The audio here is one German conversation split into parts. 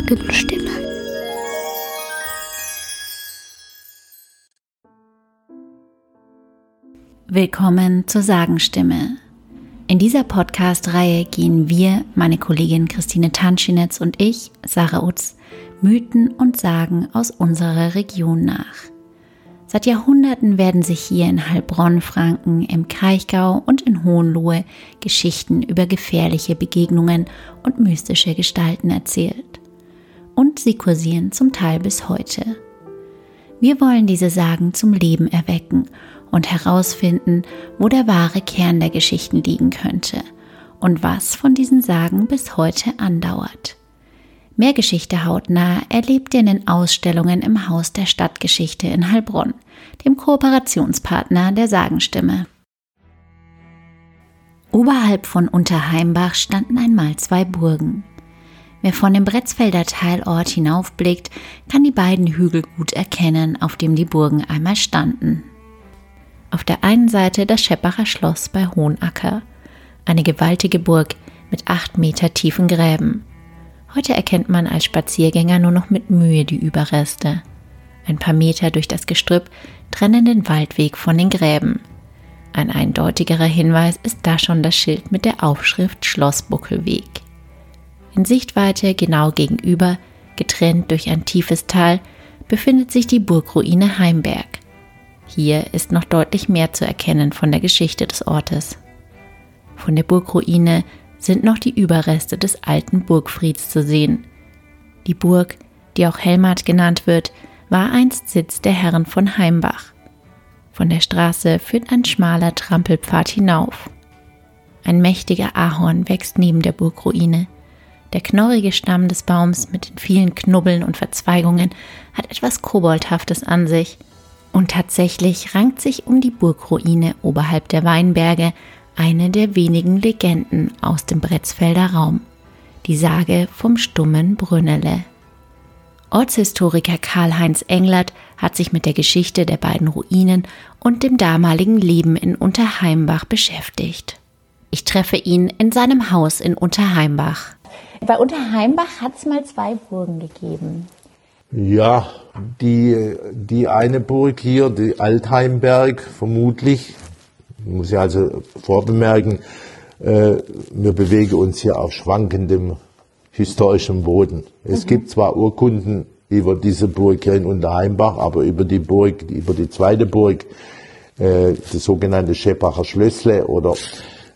Sagenstimme. Willkommen zur Sagenstimme. In dieser Podcast-Reihe gehen wir, meine Kollegin Christine Tanschinetz und ich, Sarah Utz, Mythen und Sagen aus unserer Region nach. Seit Jahrhunderten werden sich hier in Heilbronn, Franken, im Kraichgau und in Hohenlohe Geschichten über gefährliche Begegnungen und mystische Gestalten erzählt. Und sie kursieren zum Teil bis heute. Wir wollen diese Sagen zum Leben erwecken und herausfinden, wo der wahre Kern der Geschichten liegen könnte und was von diesen Sagen bis heute andauert. Mehr Geschichte hautnah erlebt ihr in den Ausstellungen im Haus der Stadtgeschichte in Heilbronn, dem Kooperationspartner der Sagenstimme. Oberhalb von Unterheimbach standen einmal zwei Burgen. Wer von dem Bretzfelder Teilort hinaufblickt, kann die beiden Hügel gut erkennen, auf dem die Burgen einmal standen. Auf der einen Seite das Scheppacher Schloss bei Hohenacker, eine gewaltige Burg mit acht Meter tiefen Gräben. Heute erkennt man als Spaziergänger nur noch mit Mühe die Überreste. Ein paar Meter durch das Gestrüpp trennen den Waldweg von den Gräben. Ein eindeutigerer Hinweis ist da schon das Schild mit der Aufschrift Schlossbuckelweg. In Sichtweite genau gegenüber, getrennt durch ein tiefes Tal, befindet sich die Burgruine Heimberg. Hier ist noch deutlich mehr zu erkennen von der Geschichte des Ortes. Von der Burgruine sind noch die Überreste des alten Burgfrieds zu sehen. Die Burg, die auch Helmart genannt wird, war einst Sitz der Herren von Heimbach. Von der Straße führt ein schmaler Trampelpfad hinauf. Ein mächtiger Ahorn wächst neben der Burgruine. Der knorrige Stamm des Baums mit den vielen Knubbeln und Verzweigungen hat etwas Koboldhaftes an sich. Und tatsächlich rankt sich um die Burgruine oberhalb der Weinberge eine der wenigen Legenden aus dem Bretzfelder Raum, die Sage vom stummen Brünnele. Ortshistoriker Karl-Heinz Englert hat sich mit der Geschichte der beiden Ruinen und dem damaligen Leben in Unterheimbach beschäftigt. Ich treffe ihn in seinem Haus in Unterheimbach. Bei Unterheimbach hat es mal zwei Burgen gegeben. Ja, die, die eine Burg hier, die Altheimberg, vermutlich, muss ich also vorbemerken, äh, wir bewegen uns hier auf schwankendem historischem Boden. Es mhm. gibt zwar Urkunden über diese Burg hier in Unterheimbach, aber über die Burg, über die zweite Burg, äh, das sogenannte Scheppacher Schlössle oder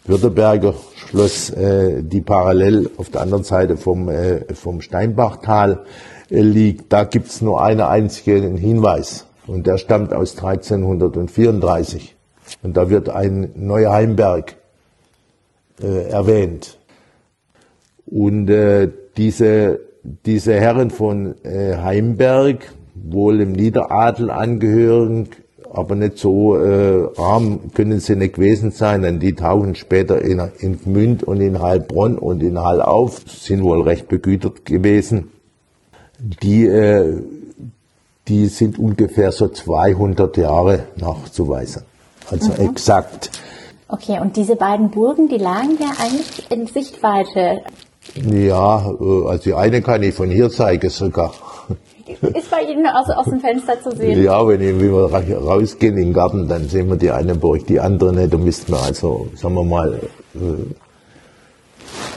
Württemberger Schloss, äh, die parallel auf der anderen Seite vom, äh, vom Steinbachtal äh, liegt, da gibt's nur einen einzigen Hinweis. Und der stammt aus 1334. Und da wird ein neuer Heimberg äh, erwähnt. Und äh, diese, diese Herren von äh, Heimberg, wohl im Niederadel angehören, aber nicht so äh, arm können sie nicht gewesen sein, denn die tauchen später in, in Gmünd und in Heilbronn und in Hall auf, sind wohl recht begütert gewesen. Die, äh, die sind ungefähr so 200 Jahre nachzuweisen also mhm. exakt. Okay, und diese beiden Burgen, die lagen ja eigentlich in Sichtweite. Ja, äh, also die eine kann ich von hier zeigen sogar. Ist bei Ihnen aus, aus dem Fenster zu sehen? Ja, wenn, ich, wenn wir rausgehen in den Garten, dann sehen wir die eine Burg, die andere nicht. Da müssten wir also, sagen wir mal, äh,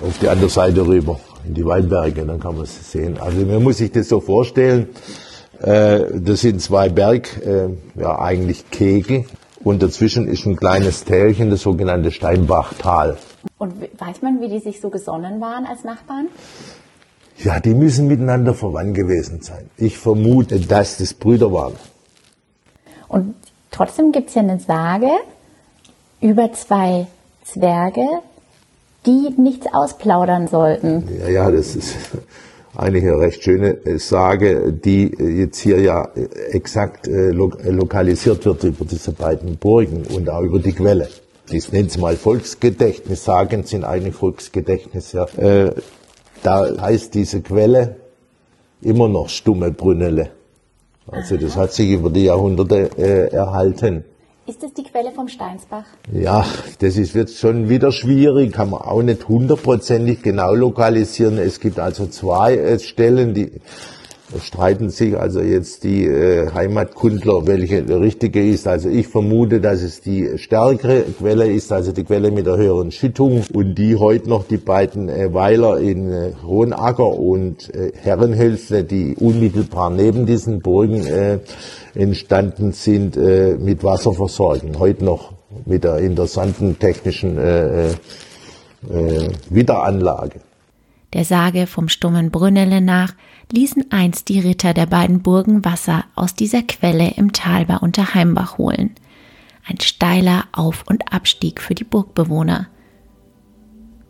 auf die andere Seite rüber, in die Weinberge, dann kann man sie sehen. Also man muss sich das so vorstellen, äh, das sind zwei Berg, ja eigentlich Kegel, und dazwischen ist ein kleines Tälchen, das sogenannte Steinbachtal. Und weiß man, wie die sich so gesonnen waren als Nachbarn? Ja, die müssen miteinander verwandt gewesen sein. Ich vermute, dass das Brüder waren. Und trotzdem gibt es ja eine Sage über zwei Zwerge, die nichts ausplaudern sollten. Ja, ja, das ist eigentlich eine recht schöne äh, Sage, die äh, jetzt hier ja äh, exakt lokalisiert wird über diese beiden Burgen und auch über die Quelle. Das nennt es mal Volksgedächtnis. Sagen sind eigentlich Volksgedächtnis, ja. Da heißt diese Quelle immer noch stumme Brünnele. Also das hat sich über die Jahrhunderte erhalten. Ist das die Quelle vom Steinsbach? Ja, das ist jetzt schon wieder schwierig, kann man auch nicht hundertprozentig genau lokalisieren. Es gibt also zwei äh, Stellen, die streiten sich also jetzt die äh, Heimatkundler, welche richtige ist. Also ich vermute, dass es die stärkere Quelle ist, also die Quelle mit der höheren Schüttung und die heute noch die beiden äh, Weiler in äh, Hohenacker und äh, Herrenhölzle, die unmittelbar neben diesen Burgen äh, entstanden sind, äh, mit Wasser versorgen. Heute noch mit der interessanten technischen äh, äh, äh Wiederanlage. Der Sage vom stummen Brünnele nach ließen einst die Ritter der beiden Burgen Wasser aus dieser Quelle im Tal bei Unterheimbach holen. Ein steiler Auf- und Abstieg für die Burgbewohner.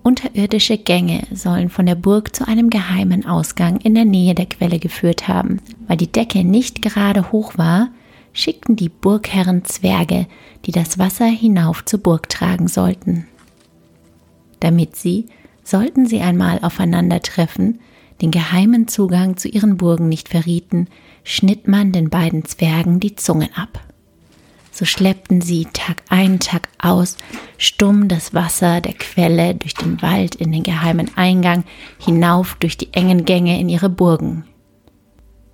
Unterirdische Gänge sollen von der Burg zu einem geheimen Ausgang in der Nähe der Quelle geführt haben. Weil die Decke nicht gerade hoch war, schickten die Burgherren Zwerge, die das Wasser hinauf zur Burg tragen sollten. Damit sie, sollten sie einmal aufeinandertreffen, den geheimen Zugang zu ihren Burgen nicht verrieten, schnitt man den beiden Zwergen die Zungen ab. So schleppten sie Tag ein, Tag aus, stumm das Wasser der Quelle durch den Wald in den geheimen Eingang, hinauf durch die engen Gänge in ihre Burgen.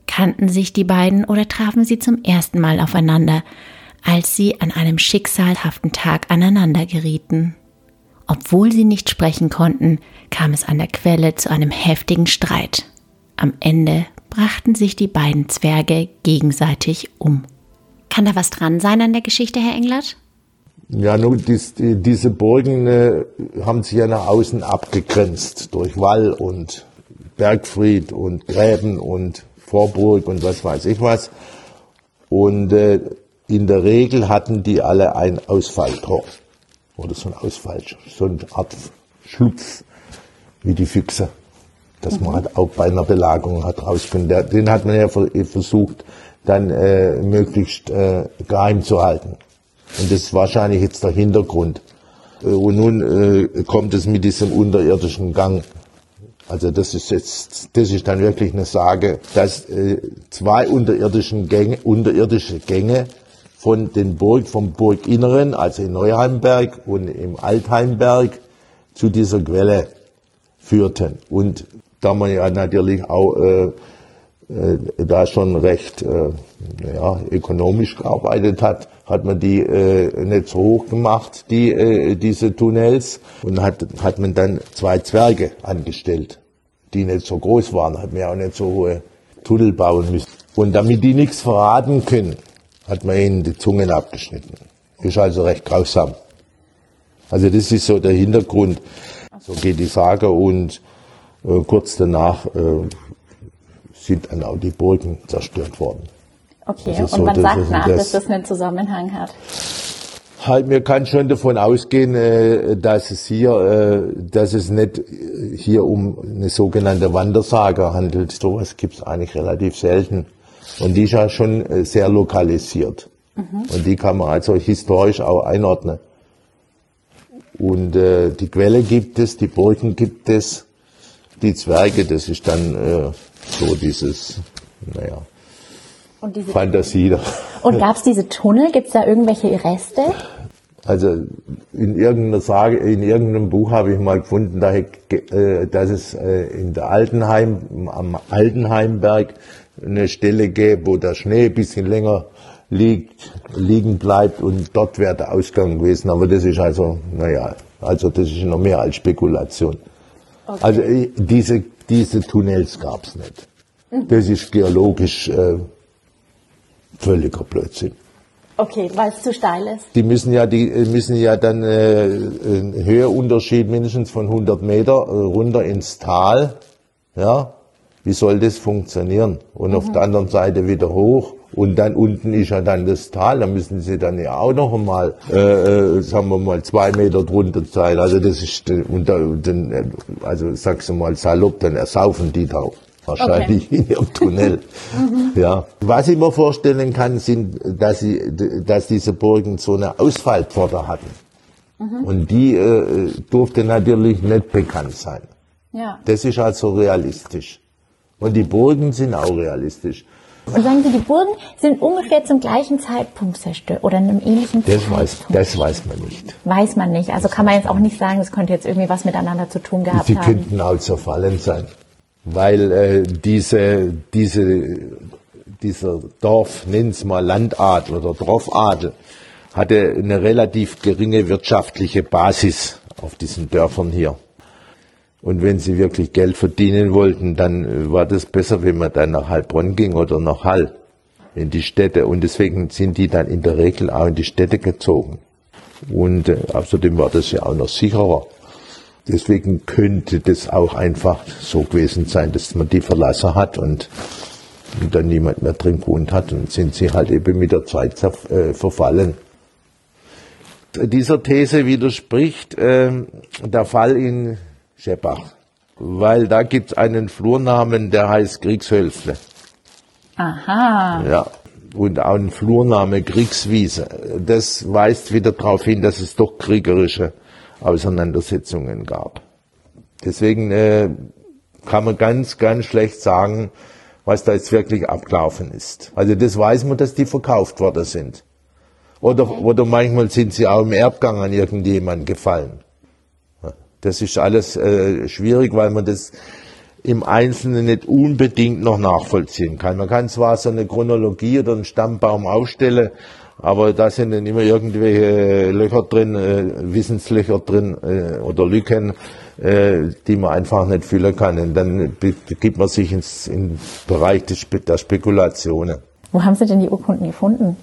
Kannten sich die beiden oder trafen sie zum ersten Mal aufeinander, als sie an einem schicksalhaften Tag aneinander gerieten? Obwohl sie nicht sprechen konnten, kam es an der Quelle zu einem heftigen Streit. Am Ende brachten sich die beiden Zwerge gegenseitig um. Kann da was dran sein an der Geschichte, Herr Englert? Ja, nun, dies, diese Burgen äh, haben sich ja nach außen abgegrenzt durch Wall und Bergfried und Gräben und Vorburg und was weiß ich was. Und äh, in der Regel hatten die alle ein Ausfalltor oder so ein Ausfall, so eine Art Schlupf wie die Füchse, dass man halt auch bei einer Belagerung hat rausfinden. Den hat man ja versucht, dann äh, möglichst äh, geheim zu halten. Und das ist wahrscheinlich jetzt der Hintergrund. Äh, und nun äh, kommt es mit diesem unterirdischen Gang. Also das ist jetzt, das ist dann wirklich eine Sage, dass äh, zwei unterirdischen Gänge, unterirdische Gänge von den Burg, vom Burginneren, also in Neuheimberg und im Altheimberg, zu dieser Quelle führten. Und da man ja natürlich auch äh, äh, da schon recht äh, ja, ökonomisch gearbeitet hat, hat man die äh, nicht so hoch gemacht, die, äh, diese Tunnels, und hat, hat man dann zwei Zwerge angestellt, die nicht so groß waren, hat man ja auch nicht so hohe Tunnel bauen müssen. Und damit die nichts verraten können, hat man ihnen die Zungen abgeschnitten. Ist also recht grausam. Also das ist so der Hintergrund. So geht die Sage und äh, kurz danach äh, sind dann auch die Burgen zerstört worden. Okay, und so, man sagt nach, das, dass das einen Zusammenhang hat. Halt, mir kann schon davon ausgehen, äh, dass es hier, äh, dass es nicht hier um eine sogenannte Wandersage handelt. Sowas gibt es eigentlich relativ selten. Und die ist ja schon äh, sehr lokalisiert. Mhm. Und die kann man also historisch auch einordnen. Und äh, die Quelle gibt es, die Burgen gibt es, die Zwerge, das ist dann äh, so dieses, naja, und diese Fantasie. Da. Und gab es diese Tunnel? Gibt es da irgendwelche Reste? Also in irgendeiner Sage, in irgendeinem Buch habe ich mal gefunden, äh, dass es äh, in der Altenheim, am Altenheimberg eine Stelle gäbe, wo der Schnee ein bisschen länger liegt, liegen bleibt und dort wäre der Ausgang gewesen. Aber das ist also, naja, also das ist noch mehr als Spekulation. Okay. Also äh, diese, diese Tunnels gab es nicht. Mhm. Das ist geologisch äh, völliger Blödsinn. Okay, weil es zu steil ist. Die müssen ja, die äh, müssen ja dann äh, einen Höheunterschied mindestens von 100 Meter äh, runter ins Tal, ja, wie soll das funktionieren? Und mhm. auf der anderen Seite wieder hoch. Und dann unten ist ja dann das Tal, da müssen sie dann ja auch noch einmal, äh, äh sagen wir mal, zwei Meter drunter sein. Also das ist, und dann, also sagst du mal salopp, dann ersaufen die da wahrscheinlich okay. in ihrem Tunnel. mhm. Ja. Was ich mir vorstellen kann, sind, dass sie, dass diese Burgen so eine Ausfallpforte hatten. Mhm. Und die äh, durfte natürlich nicht bekannt sein. Ja. Das ist also realistisch. Und die Burgen sind auch realistisch. Und sagen Sie, die Burgen sind ungefähr zum gleichen Zeitpunkt zerstört oder in einem ähnlichen Das Zeitpunkt? weiß, das weiß man nicht. Weiß man nicht. Also kann man jetzt auch nicht sagen, es könnte jetzt irgendwie was miteinander zu tun gehabt Sie haben. könnten auch zerfallen sein, weil äh, diese, diese, dieser Dorf, nenn's mal Landadel oder Dorfadel, hatte eine relativ geringe wirtschaftliche Basis auf diesen Dörfern hier. Und wenn sie wirklich Geld verdienen wollten, dann äh, war das besser, wenn man dann nach Heilbronn ging oder nach Hall in die Städte. Und deswegen sind die dann in der Regel auch in die Städte gezogen. Und äh, außerdem war das ja auch noch sicherer. Deswegen könnte das auch einfach so gewesen sein, dass man die verlassen hat und, und dann niemand mehr drin gewohnt hat und sind sie halt eben mit der Zeit äh, verfallen. Dieser These widerspricht ähm, der Fall in Scheppach, weil da gibt es einen Flurnamen, der heißt Kriegshölzle. Aha. Ja. Und auch ein Flurname Kriegswiese. Das weist wieder darauf hin, dass es doch kriegerische Auseinandersetzungen gab. Deswegen äh, kann man ganz, ganz schlecht sagen, was da jetzt wirklich abgelaufen ist. Also das weiß man, dass die verkauft worden sind. Oder, oder manchmal sind sie auch im Erbgang an irgendjemanden gefallen. Das ist alles äh, schwierig, weil man das im Einzelnen nicht unbedingt noch nachvollziehen kann. Man kann zwar so eine Chronologie oder einen Stammbaum aufstellen, aber da sind dann immer irgendwelche Löcher drin, äh, Wissenslöcher drin äh, oder Lücken, äh, die man einfach nicht füllen kann. Und dann be- begibt man sich ins in den Bereich des der Spekulationen. Wo haben Sie denn die Urkunden gefunden?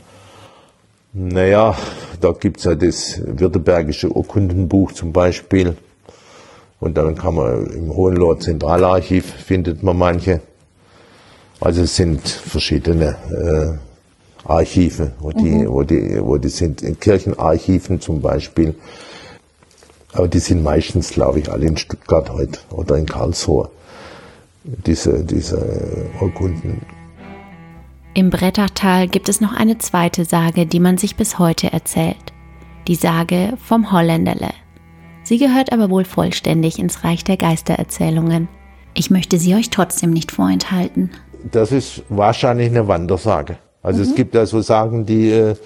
Naja, da gibt's ja das Württembergische Urkundenbuch zum Beispiel. Und dann kann man im Hohenloher Zentralarchiv findet man manche. Also es sind verschiedene äh, Archive, wo die, wo die, wo die sind, in Kirchenarchiven zum Beispiel. Aber die sind meistens, glaube ich, alle in Stuttgart heute oder in Karlsruhe. Diese, diese Urkunden. Im Brettertal gibt es noch eine zweite Sage, die man sich bis heute erzählt. Die Sage vom Holländerle. Sie gehört aber wohl vollständig ins Reich der Geistererzählungen. Ich möchte sie euch trotzdem nicht vorenthalten. Das ist wahrscheinlich eine Wandersage. Also es gibt ja so Sagen, die, äh, äh,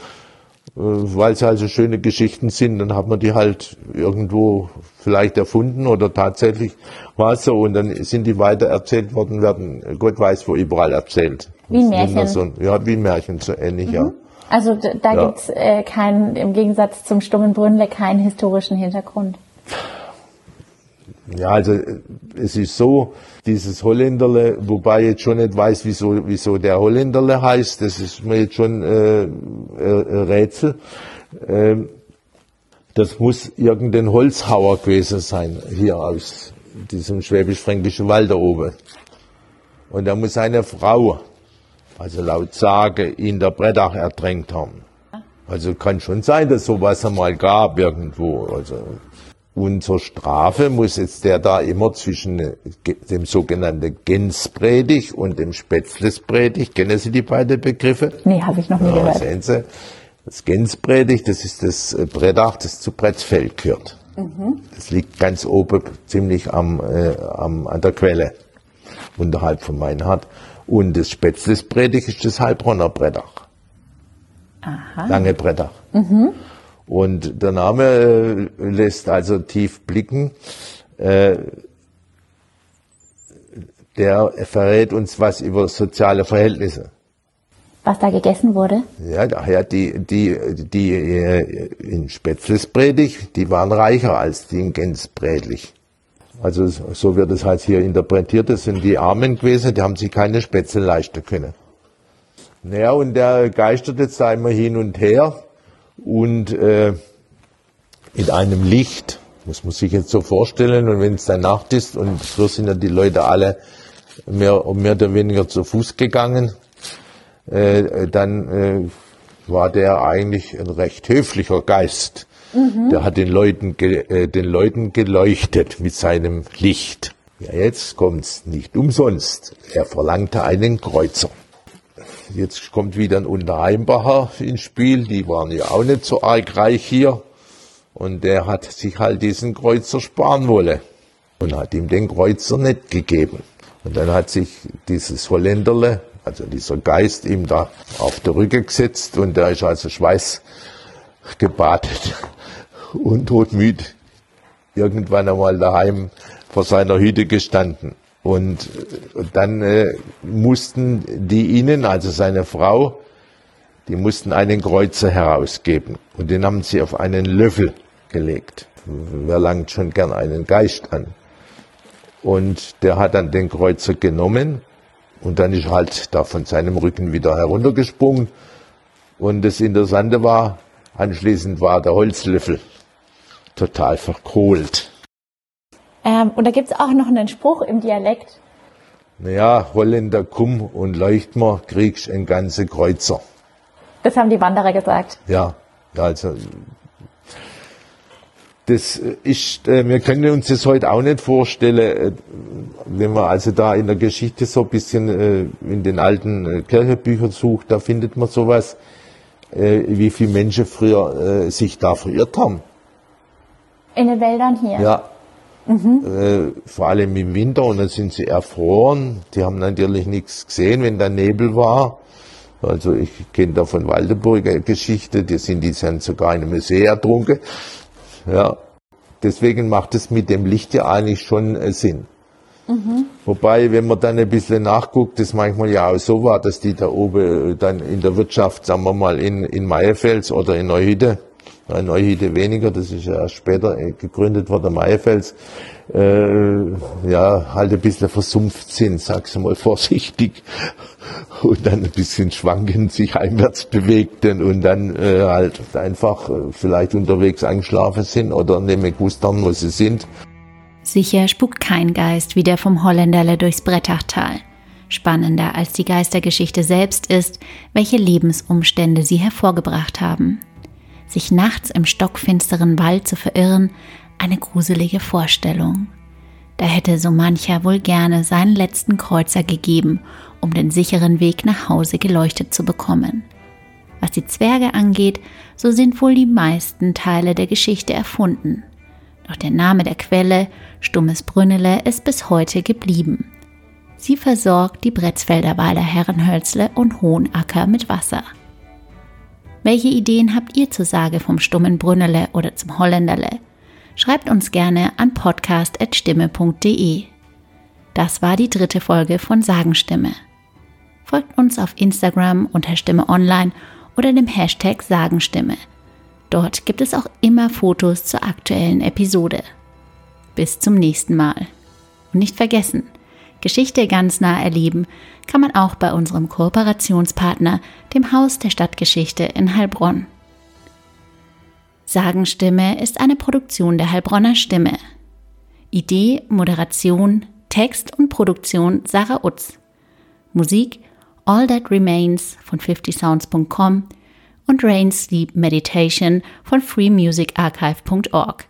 weil sie also schöne Geschichten sind, dann hat man die halt irgendwo vielleicht erfunden oder tatsächlich war es so und dann sind die weiter erzählt worden, werden Gott weiß wo überall erzählt. Wie ein Märchen. So, ja, wie ein Märchen, so ähnlich, ja. Also da Ja. gibt's äh, keinen, im Gegensatz zum stummen Brünnle, keinen historischen Hintergrund. Ja, also es ist so, dieses Holländerle, wobei ich jetzt schon nicht weiß, wieso, wieso der Holländerle heißt, das ist mir jetzt schon äh, äh, Rätsel. Ähm, das muss irgendein Holzhauer gewesen sein, hier aus diesem schwäbisch-fränkischen Wald da oben. Und da muss eine Frau, also laut Sage, ihn der Brettach ertränkt haben. Also kann schon sein, dass sowas einmal gab irgendwo. Also und zur Strafe muss jetzt der da immer zwischen äh, dem sogenannten Genspredig und dem Spätzlespredig, kennen Sie die beiden Begriffe? Nee, habe ich noch nie Ja, gehört. sehen Sie, das Genspredig, das ist das äh, Brettach, das zu Brettfeld gehört. Das liegt ganz oben, ziemlich am, äh, am, an der Quelle, unterhalb von Meinhard. Und das Spätzlespredig ist das Heilbronner Brettach. Lange Brettach. Und der Name äh, lässt also tief blicken. Äh, der verrät uns was über soziale Verhältnisse. Was da gegessen wurde? Ja, daher die, die, die äh, in Spätzlespredig, die waren reicher als die in Gensbredlich. Also so wird es halt hier interpretiert. Das sind die Armen gewesen, die haben sich keine Spätzle leisten können. Naja, und der geistert jetzt da immer hin und her und äh, mit einem Licht, muss man sich jetzt so vorstellen, und wenn es dann Nacht ist, und so sind ja die Leute alle mehr, mehr oder weniger zu Fuß gegangen, äh, dann äh, war der eigentlich ein recht höflicher Geist. Der hat den Leuten, äh, den Leuten geleuchtet mit seinem Licht. Ja, jetzt kommt's nicht umsonst. Er verlangte einen Kreuzer. Jetzt kommt wieder ein Unterheimbacher ins Spiel. Die waren ja auch nicht so arg reich hier. Und der hat sich halt diesen Kreuzer sparen wollen. Und hat ihm den Kreuzer nicht gegeben. Und dann hat sich dieses Holländerle also dieser Geist ihm da auf der Rücke gesetzt und der ist also schweißgebadet und todmüd irgendwann einmal daheim vor seiner Hütte gestanden. Und, dann äh, mussten die ihnen, also seine Frau, die mussten einen Kreuzer herausgeben. Und den haben sie auf einen Löffel gelegt. Wer langt schon gern einen Geist an? Und der hat dann den Kreuzer genommen und dann ist halt da von seinem Rücken wieder heruntergesprungen. Und das Interessante war, anschließend war der Holzlöffel total verkohlt. Ähm, und da gibt es auch noch einen Spruch im Dialekt. Naja, Holländer, komm und leucht mir, kriegst ein ganze Kreuzer. Das haben die Wanderer gesagt. Ja, also das ist, äh, wir können uns das heute auch nicht vorstellen, äh, wenn man also da in der Geschichte so ein bisschen äh, in den alten Kirchenbüchern sucht, da findet man sowas, wie viele Menschen früher sich da verirrt haben. In den Wäldern hier. Ja. Mhm. vor allem im Winter und dann sind sie erfroren. Die haben natürlich nichts gesehen, wenn da Nebel war. Also ich kenne da von Waldeburger Geschichte, die sind die sind sogar in einem See ertrunken. Ja. Deswegen macht es mit dem Licht ja eigentlich schon äh, Sinn. Mhm. Wobei, wenn man dann ein bisschen nachguckt, das manchmal ja auch so war, dass die da oben äh, dann in der Wirtschaft, sagen wir mal, in, in Meierfels oder in Neuhütte, äh, Neuhütte weniger, das ist ja erst später äh, gegründet worden, Meierfels, äh, ja, halt ein bisschen versumpft sind, sag's mal vorsichtig, und dann ein bisschen schwankend sich einwärts bewegten und dann äh, halt einfach äh, vielleicht unterwegs eingeschlafen sind oder mehr gewusst haben, wo sie sind. Sicher spukt kein Geist wie der vom Holländerle durchs Brettachtal. Spannender als die Geistergeschichte selbst ist, welche Lebensumstände sie hervorgebracht haben. Sich nachts im stockfinsteren Wald zu verirren, eine gruselige Vorstellung. Da hätte so mancher wohl gerne seinen letzten Kreuzer gegeben, um den sicheren Weg nach Hause geleuchtet zu bekommen. Was die Zwerge angeht, so sind wohl die meisten Teile der Geschichte erfunden. Doch der Name der Quelle, Stummes Brünnele, ist bis heute geblieben. Sie versorgt die Bretzfelder Weiler Herrenhölzle und Hohenacker mit Wasser. Welche Ideen habt ihr zur Sage vom stummen Brünnele oder zum Holländerle? Schreibt uns gerne an podcast.stimme.de. Das war die dritte Folge von Sagenstimme. Folgt uns auf Instagram unter Stimme Online oder dem Hashtag Sagenstimme. Dort gibt es auch immer Fotos zur aktuellen Episode. Bis zum nächsten Mal. Und nicht vergessen, Geschichte ganz nah erleben kann man auch bei unserem Kooperationspartner, dem Haus der Stadtgeschichte in Heilbronn. Sagenstimme ist eine Produktion der Heilbronner Stimme. Idee, Moderation, Text und Produktion Sarah Utz. Musik All That Remains von 50sounds.com und Rain Sleep Meditation von freemusicarchive.org.